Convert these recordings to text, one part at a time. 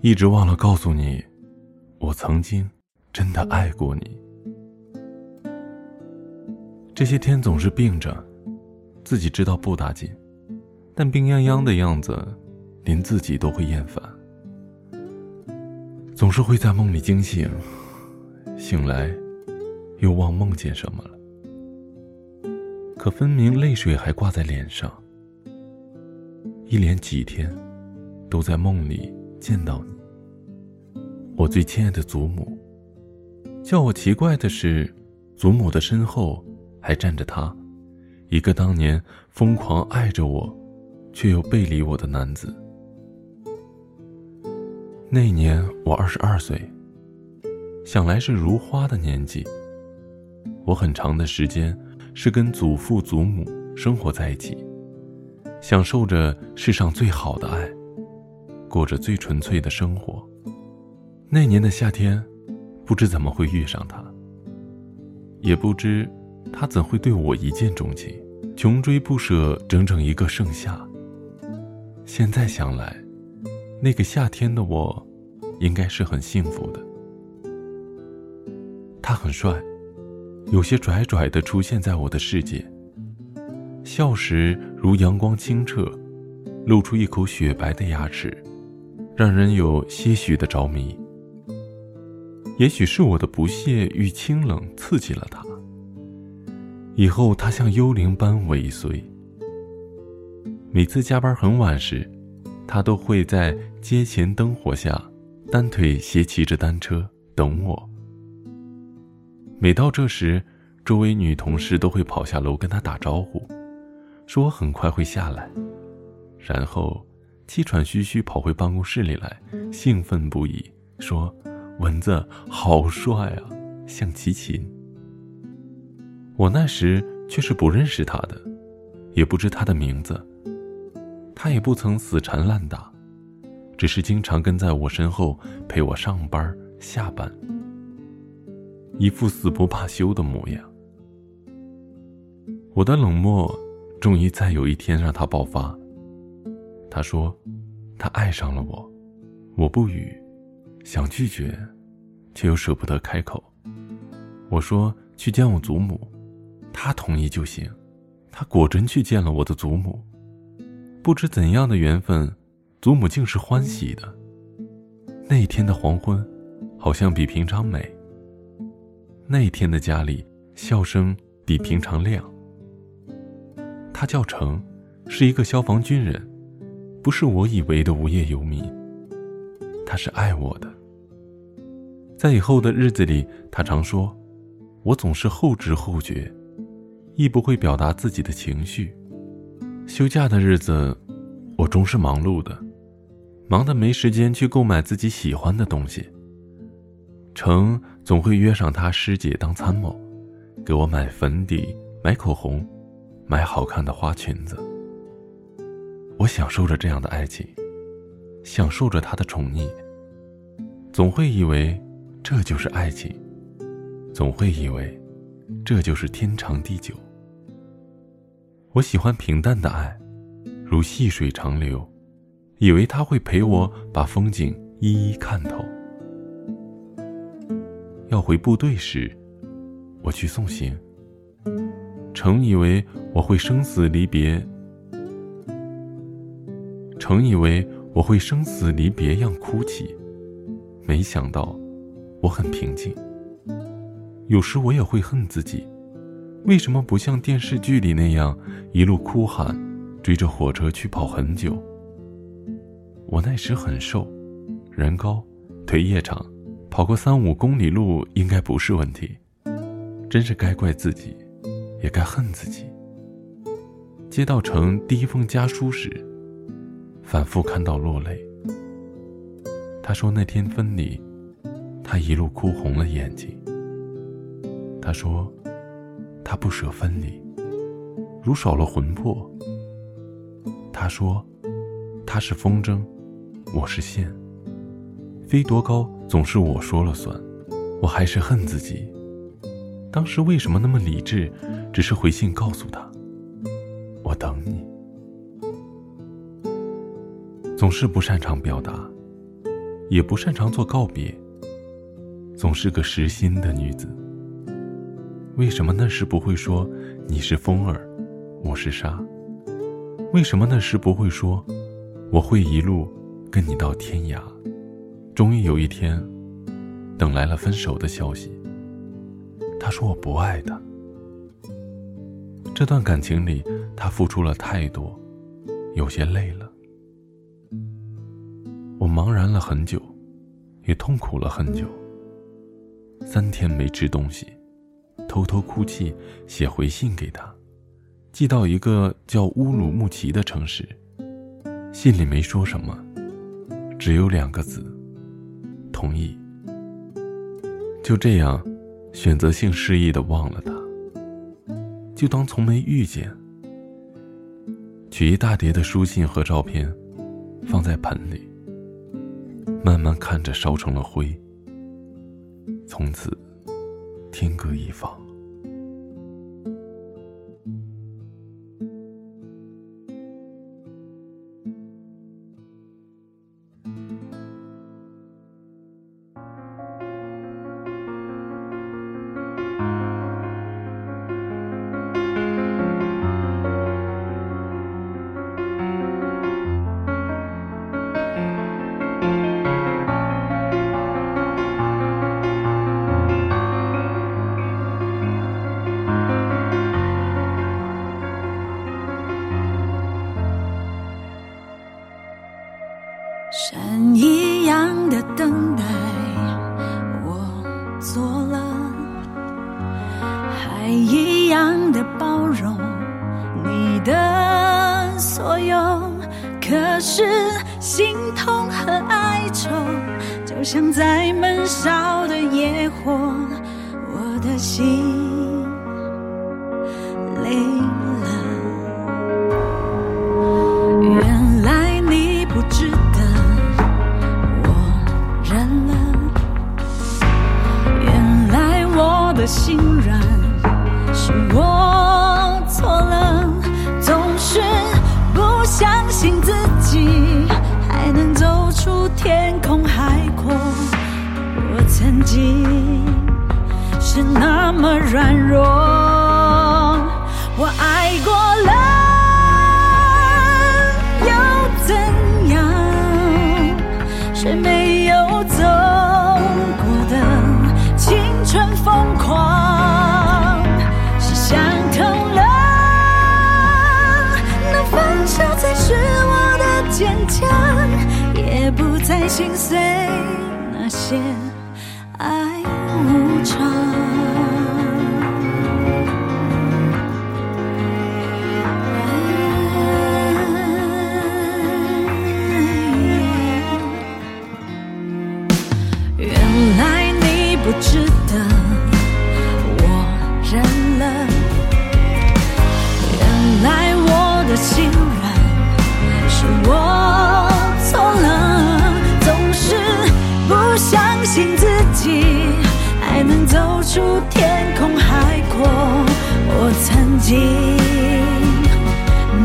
一直忘了告诉你，我曾经真的爱过你。这些天总是病着，自己知道不打紧，但病殃殃的样子，连自己都会厌烦。总是会在梦里惊醒，醒来，又忘梦见什么了。可分明泪水还挂在脸上，一连几天，都在梦里见到你。我最亲爱的祖母。叫我奇怪的是，祖母的身后还站着他，一个当年疯狂爱着我，却又背离我的男子。那年我二十二岁，想来是如花的年纪。我很长的时间是跟祖父祖母生活在一起，享受着世上最好的爱，过着最纯粹的生活。那年的夏天，不知怎么会遇上他，也不知他怎会对我一见钟情，穷追不舍整整一个盛夏。现在想来，那个夏天的我，应该是很幸福的。他很帅，有些拽拽的出现在我的世界，笑时如阳光清澈，露出一口雪白的牙齿，让人有些许的着迷。也许是我的不屑与清冷刺激了他。以后他像幽灵般尾随。每次加班很晚时，他都会在街前灯火下，单腿斜骑着单车等我。每到这时，周围女同事都会跑下楼跟他打招呼，说我很快会下来，然后气喘吁吁跑回办公室里来，兴奋不已，说。蚊子好帅啊，像齐秦。我那时却是不认识他的，也不知他的名字。他也不曾死缠烂打，只是经常跟在我身后陪我上班下班，一副死不罢休的模样。我的冷漠，终于在有一天让他爆发。他说，他爱上了我，我不语。想拒绝，却又舍不得开口。我说去见我祖母，他同意就行。他果真去见了我的祖母。不知怎样的缘分，祖母竟是欢喜的。那一天的黄昏，好像比平常美。那一天的家里，笑声比平常亮。他叫成，是一个消防军人，不是我以为的无业游民。他是爱我的。在以后的日子里，他常说：“我总是后知后觉，亦不会表达自己的情绪。”休假的日子，我终是忙碌的，忙得没时间去购买自己喜欢的东西。成总会约上他师姐当参谋，给我买粉底、买口红、买好看的花裙子。我享受着这样的爱情，享受着他的宠溺。总会以为。这就是爱情，总会以为这就是天长地久。我喜欢平淡的爱，如细水长流，以为他会陪我把风景一一看透。要回部队时，我去送行，曾以为我会生死离别，曾以为我会生死离别样哭泣，没想到。我很平静。有时我也会恨自己，为什么不像电视剧里那样一路哭喊，追着火车去跑很久？我那时很瘦，人高，腿也长，跑个三五公里路应该不是问题。真是该怪自己，也该恨自己。接到成第一封家书时，反复看到落泪。他说那天分离。他一路哭红了眼睛。他说：“他不舍分离，如少了魂魄。”他说：“他是风筝，我是线，飞多高总是我说了算。”我还是恨自己，当时为什么那么理智？只是回信告诉他：“我等你。”总是不擅长表达，也不擅长做告别，总是个实心的女子。为什么那时不会说你是风儿，我是沙？为什么那时不会说我会一路跟你到天涯？终于有一天，等来了分手的消息。他说我不爱他。这段感情里，他付出了太多，有些累了。我茫然了很久，也痛苦了很久。三天没吃东西，偷偷哭泣，写回信给他，寄到一个叫乌鲁木齐的城市。信里没说什么，只有两个字：同意。就这样，选择性失忆的忘了他，就当从没遇见。取一大叠的书信和照片，放在盆里。慢慢看着烧成了灰，从此天各一方。爱一样的包容你的所有。可是心痛和哀愁，就像在闷烧的野火，我的。心心是那么软弱，我爱过了又怎样？谁没有走过的青春疯狂？是想通了，那分手才是我的坚强，也不再心碎那些。爱心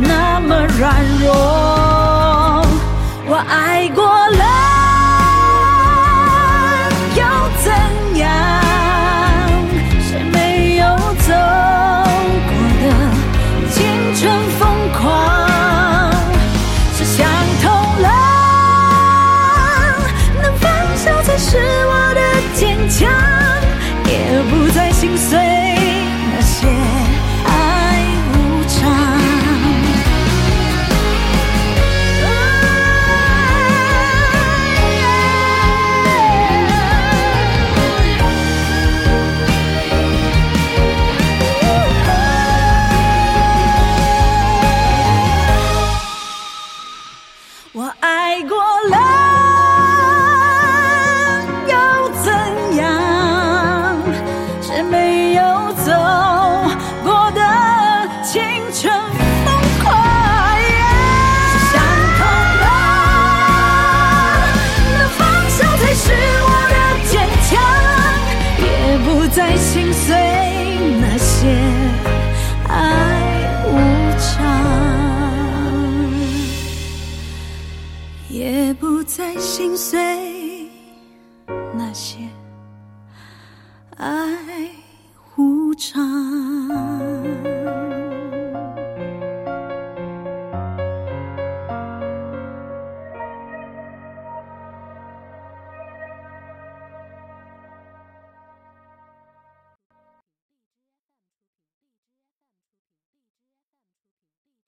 那么软弱，What? 在心碎那些爱无常。